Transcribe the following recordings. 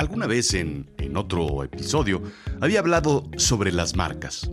Alguna vez en, en otro episodio había hablado sobre las marcas.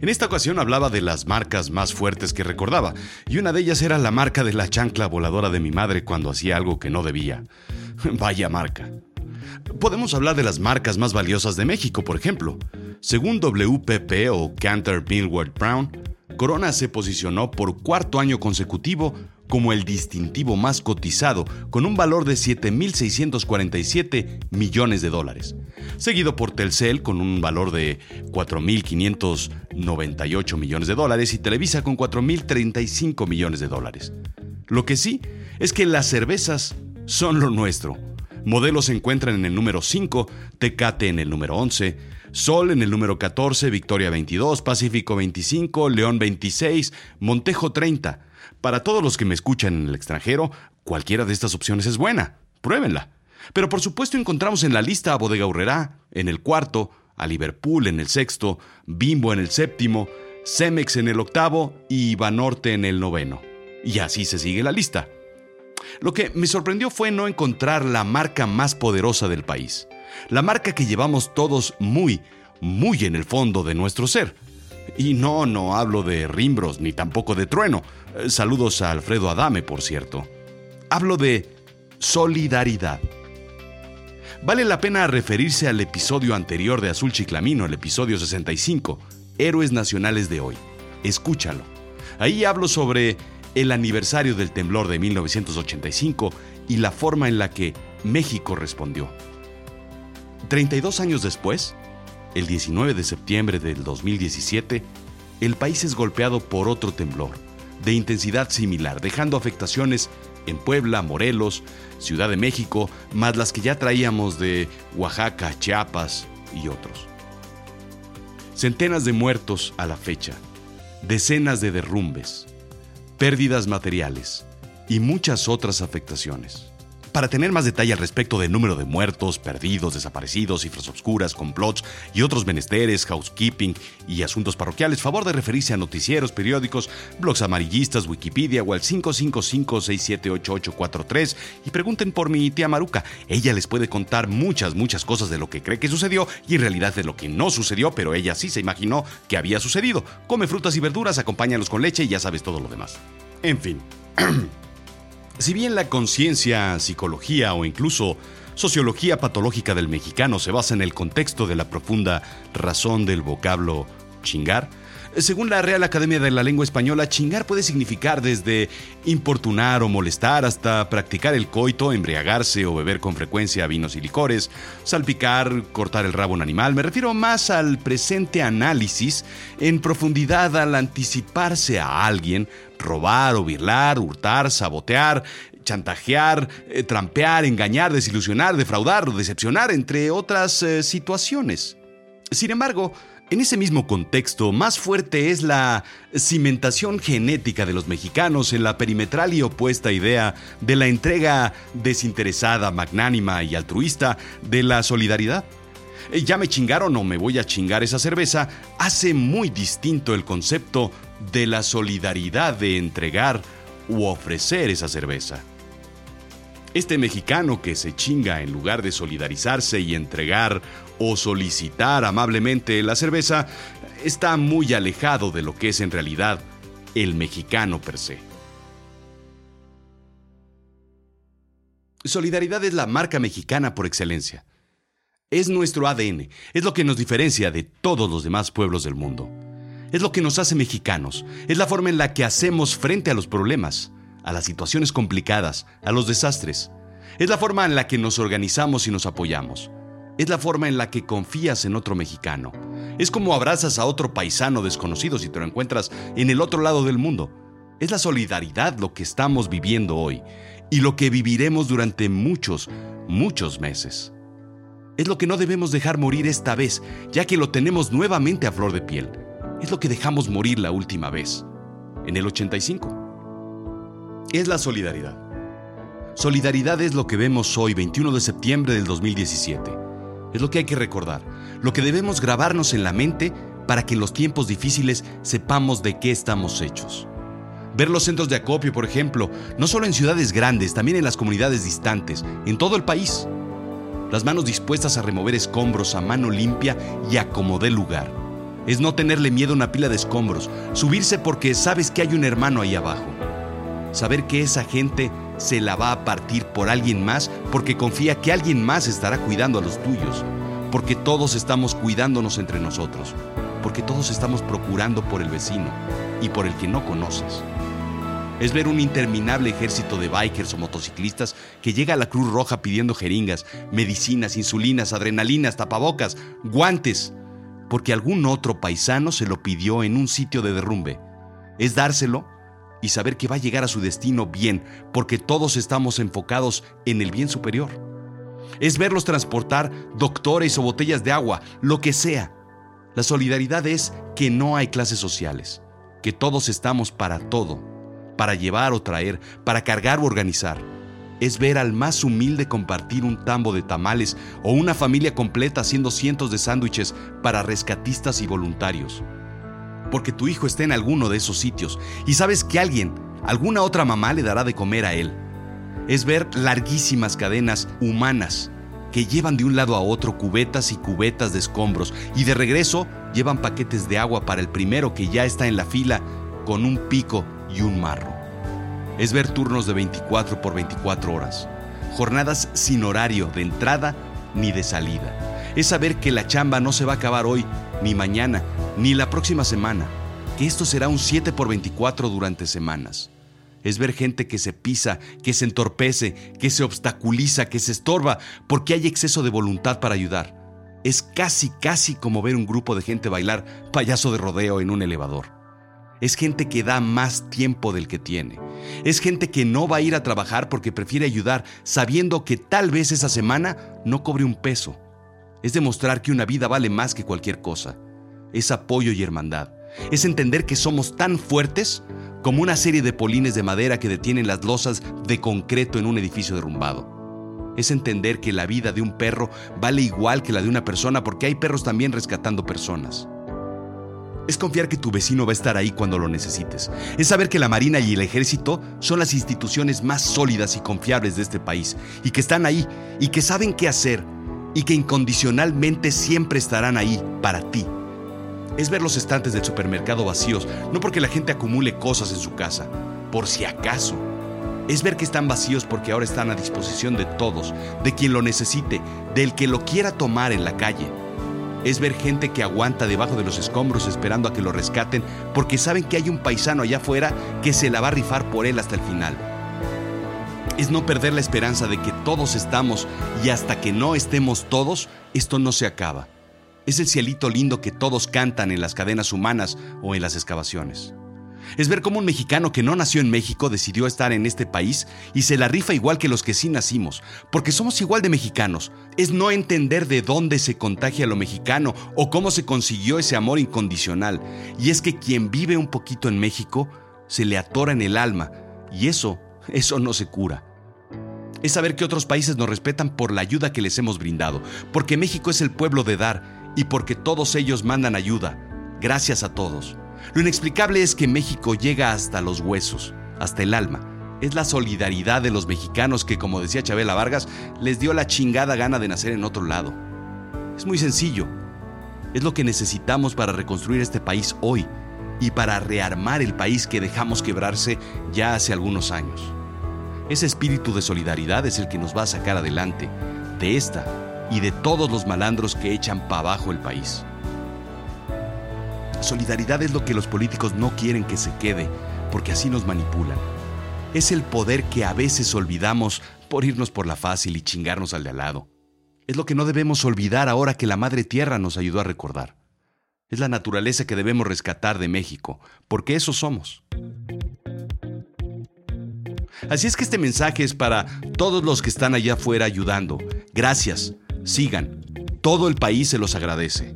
En esta ocasión hablaba de las marcas más fuertes que recordaba, y una de ellas era la marca de la chancla voladora de mi madre cuando hacía algo que no debía. Vaya marca. Podemos hablar de las marcas más valiosas de México, por ejemplo. Según WPP o Cantor Millward Brown, Corona se posicionó por cuarto año consecutivo como el distintivo más cotizado, con un valor de 7.647 millones de dólares, seguido por Telcel con un valor de 4.598 millones de dólares y Televisa con 4.035 millones de dólares. Lo que sí es que las cervezas son lo nuestro. Modelos se encuentran en el número 5, Tecate en el número 11, Sol en el número 14, Victoria 22, Pacífico 25, León 26, Montejo 30. Para todos los que me escuchan en el extranjero, cualquiera de estas opciones es buena. Pruébenla. Pero por supuesto encontramos en la lista a Bodega Urrera en el cuarto, a Liverpool en el sexto, Bimbo en el séptimo, Cemex en el octavo y Banorte en el noveno. Y así se sigue la lista. Lo que me sorprendió fue no encontrar la marca más poderosa del país. La marca que llevamos todos muy, muy en el fondo de nuestro ser. Y no, no hablo de Rimbros ni tampoco de Trueno. Eh, saludos a Alfredo Adame, por cierto. Hablo de solidaridad. Vale la pena referirse al episodio anterior de Azul Chiclamino, el episodio 65, Héroes Nacionales de hoy. Escúchalo. Ahí hablo sobre el aniversario del temblor de 1985 y la forma en la que México respondió. 32 años después, el 19 de septiembre del 2017, el país es golpeado por otro temblor, de intensidad similar, dejando afectaciones en Puebla, Morelos, Ciudad de México, más las que ya traíamos de Oaxaca, Chiapas y otros. Centenas de muertos a la fecha, decenas de derrumbes, pérdidas materiales y muchas otras afectaciones. Para tener más detalle al respecto del número de muertos, perdidos, desaparecidos, cifras obscuras, complots y otros menesteres, housekeeping y asuntos parroquiales, favor de referirse a noticieros, periódicos, blogs amarillistas, Wikipedia o al 555-678843 y pregunten por mi tía Maruca. Ella les puede contar muchas, muchas cosas de lo que cree que sucedió y en realidad de lo que no sucedió, pero ella sí se imaginó que había sucedido. Come frutas y verduras, acompáñalos con leche y ya sabes todo lo demás. En fin. Si bien la conciencia, psicología o incluso sociología patológica del mexicano se basa en el contexto de la profunda razón del vocablo chingar, según la Real Academia de la Lengua Española, chingar puede significar desde importunar o molestar hasta practicar el coito, embriagarse o beber con frecuencia vinos y licores, salpicar, cortar el rabo a un animal. Me refiero más al presente análisis en profundidad al anticiparse a alguien, robar o birlar, hurtar, sabotear, chantajear, eh, trampear, engañar, desilusionar, defraudar decepcionar, entre otras eh, situaciones. Sin embargo, en ese mismo contexto, más fuerte es la cimentación genética de los mexicanos en la perimetral y opuesta idea de la entrega desinteresada, magnánima y altruista de la solidaridad. Eh, ya me chingaron o me voy a chingar esa cerveza, hace muy distinto el concepto de la solidaridad de entregar u ofrecer esa cerveza. Este mexicano que se chinga en lugar de solidarizarse y entregar o solicitar amablemente la cerveza está muy alejado de lo que es en realidad el mexicano per se. Solidaridad es la marca mexicana por excelencia. Es nuestro ADN, es lo que nos diferencia de todos los demás pueblos del mundo. Es lo que nos hace mexicanos, es la forma en la que hacemos frente a los problemas a las situaciones complicadas, a los desastres. Es la forma en la que nos organizamos y nos apoyamos. Es la forma en la que confías en otro mexicano. Es como abrazas a otro paisano desconocido si te lo encuentras en el otro lado del mundo. Es la solidaridad lo que estamos viviendo hoy y lo que viviremos durante muchos, muchos meses. Es lo que no debemos dejar morir esta vez, ya que lo tenemos nuevamente a flor de piel. Es lo que dejamos morir la última vez, en el 85 es la solidaridad. Solidaridad es lo que vemos hoy, 21 de septiembre del 2017. Es lo que hay que recordar, lo que debemos grabarnos en la mente para que en los tiempos difíciles sepamos de qué estamos hechos. Ver los centros de acopio, por ejemplo, no solo en ciudades grandes, también en las comunidades distantes, en todo el país. las manos dispuestas a remover escombros a mano limpia y a como dé lugar. Es no tenerle miedo a una pila de escombros, subirse porque sabes que hay un hermano ahí abajo. Saber que esa gente se la va a partir por alguien más porque confía que alguien más estará cuidando a los tuyos, porque todos estamos cuidándonos entre nosotros, porque todos estamos procurando por el vecino y por el que no conoces es ver un interminable ejército de bikers o motociclistas que llega a la Cruz Roja pidiendo jeringas, medicinas, insulinas, adrenalinas, tapabocas, guantes, porque algún otro paisano se lo pidió en un sitio de derrumbe. Es dárselo y saber que va a llegar a su destino bien, porque todos estamos enfocados en el bien superior. Es verlos transportar doctores o botellas de agua, lo que sea. La solidaridad es que no hay clases sociales, que todos estamos para todo para llevar o traer, para cargar o organizar. Es ver al más humilde compartir un tambo de tamales o una familia completa haciendo cientos de sándwiches para rescatistas y voluntarios. Porque tu hijo está en alguno de esos sitios y sabes que alguien, alguna otra mamá le dará de comer a él. Es ver larguísimas cadenas humanas que llevan de un lado a otro cubetas y cubetas de escombros y de regreso llevan paquetes de agua para el primero que ya está en la fila con un pico y un marro. Es ver turnos de 24 por 24 horas, jornadas sin horario de entrada ni de salida. Es saber que la chamba no se va a acabar hoy, ni mañana, ni la próxima semana, que esto será un 7 por 24 durante semanas. Es ver gente que se pisa, que se entorpece, que se obstaculiza, que se estorba, porque hay exceso de voluntad para ayudar. Es casi, casi como ver un grupo de gente bailar payaso de rodeo en un elevador. Es gente que da más tiempo del que tiene. Es gente que no va a ir a trabajar porque prefiere ayudar sabiendo que tal vez esa semana no cobre un peso. Es demostrar que una vida vale más que cualquier cosa. Es apoyo y hermandad. Es entender que somos tan fuertes como una serie de polines de madera que detienen las losas de concreto en un edificio derrumbado. Es entender que la vida de un perro vale igual que la de una persona porque hay perros también rescatando personas. Es confiar que tu vecino va a estar ahí cuando lo necesites. Es saber que la Marina y el Ejército son las instituciones más sólidas y confiables de este país y que están ahí y que saben qué hacer y que incondicionalmente siempre estarán ahí para ti. Es ver los estantes del supermercado vacíos, no porque la gente acumule cosas en su casa, por si acaso. Es ver que están vacíos porque ahora están a disposición de todos, de quien lo necesite, del que lo quiera tomar en la calle es ver gente que aguanta debajo de los escombros esperando a que lo rescaten porque saben que hay un paisano allá afuera que se la va a rifar por él hasta el final. Es no perder la esperanza de que todos estamos y hasta que no estemos todos, esto no se acaba. Es el cielito lindo que todos cantan en las cadenas humanas o en las excavaciones es ver cómo un mexicano que no nació en México decidió estar en este país y se la rifa igual que los que sí nacimos, porque somos igual de mexicanos. Es no entender de dónde se contagia lo mexicano o cómo se consiguió ese amor incondicional. Y es que quien vive un poquito en México se le atora en el alma y eso, eso no se cura. Es saber que otros países nos respetan por la ayuda que les hemos brindado, porque México es el pueblo de dar y porque todos ellos mandan ayuda. Gracias a todos. Lo inexplicable es que México llega hasta los huesos, hasta el alma. Es la solidaridad de los mexicanos que, como decía Chabela Vargas, les dio la chingada gana de nacer en otro lado. Es muy sencillo. Es lo que necesitamos para reconstruir este país hoy y para rearmar el país que dejamos quebrarse ya hace algunos años. Ese espíritu de solidaridad es el que nos va a sacar adelante de esta y de todos los malandros que echan para abajo el país. Solidaridad es lo que los políticos no quieren que se quede, porque así nos manipulan. Es el poder que a veces olvidamos por irnos por la fácil y chingarnos al de al lado. Es lo que no debemos olvidar ahora que la Madre Tierra nos ayudó a recordar. Es la naturaleza que debemos rescatar de México, porque eso somos. Así es que este mensaje es para todos los que están allá afuera ayudando. Gracias, sigan. Todo el país se los agradece.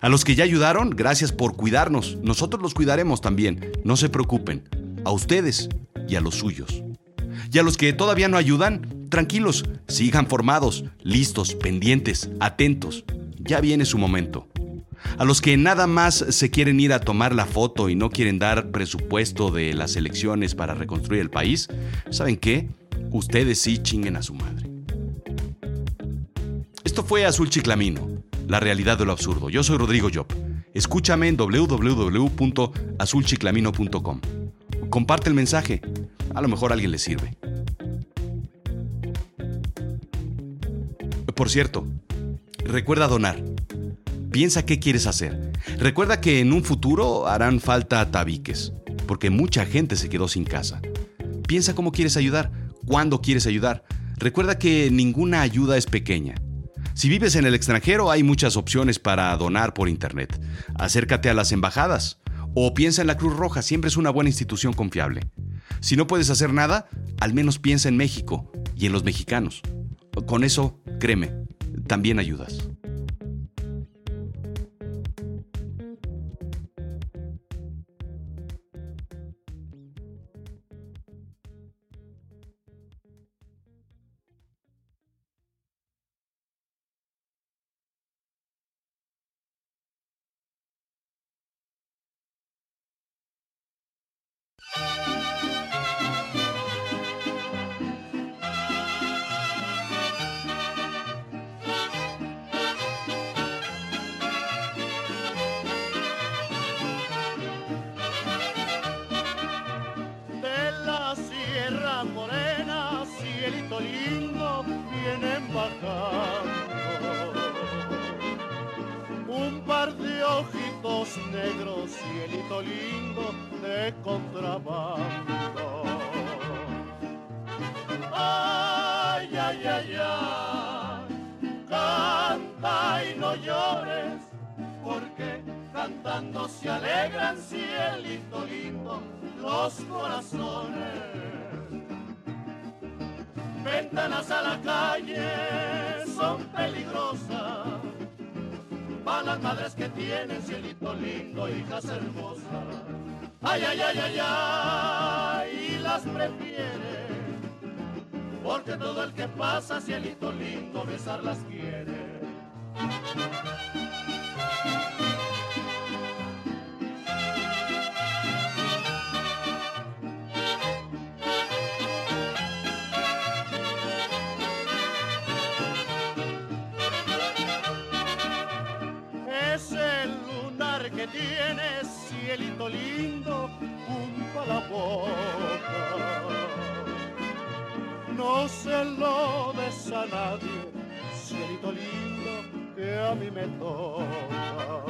A los que ya ayudaron, gracias por cuidarnos. Nosotros los cuidaremos también. No se preocupen. A ustedes y a los suyos. Y a los que todavía no ayudan, tranquilos, sigan formados, listos, pendientes, atentos. Ya viene su momento. A los que nada más se quieren ir a tomar la foto y no quieren dar presupuesto de las elecciones para reconstruir el país, ¿saben qué? Ustedes sí chinguen a su madre. Esto fue Azul Chiclamino, la realidad de lo absurdo. Yo soy Rodrigo Job. Escúchame en www.azulchiclamino.com. Comparte el mensaje. A lo mejor a alguien le sirve. Por cierto, recuerda donar. Piensa qué quieres hacer. Recuerda que en un futuro harán falta tabiques, porque mucha gente se quedó sin casa. Piensa cómo quieres ayudar, cuándo quieres ayudar. Recuerda que ninguna ayuda es pequeña. Si vives en el extranjero hay muchas opciones para donar por Internet. Acércate a las embajadas o piensa en la Cruz Roja, siempre es una buena institución confiable. Si no puedes hacer nada, al menos piensa en México y en los mexicanos. Con eso, créeme, también ayudas. Lindo de contrabando. Ay, ay, ay, ay, canta y no llores, porque cantando se alegran, cielito lindo, los corazones. Ventanas a la calle son peligrosas para las madres que tienen cielito lindo, hijas hermosas. Ay, ay, ay, ay, ay, y las prefiere, porque todo el que pasa cielito lindo besarlas quiere. Tienes, cielito lindo, junto a la boca. No se lo des a nadie, cielito lindo, que a mí me toca.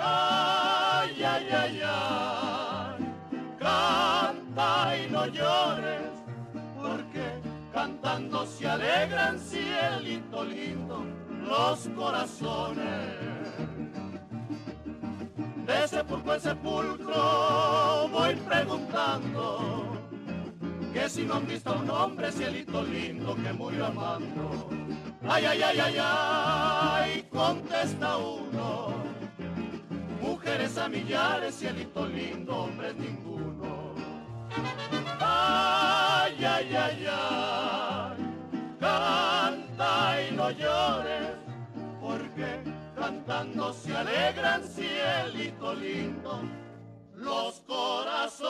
Ay, ay, ay, ay, canta y no llores, porque cantando se alegran, cielito lindo, los corazones sepulcro en sepulcro voy preguntando que si no han visto un hombre cielito lindo que murió amando. Ay, ay, ay, ay, ay, contesta uno. Mujeres a millares, cielito lindo, hombres ninguno. Ay, ay, ay, ay, canta y no porque cuando se alegran cielito lindo los corazones.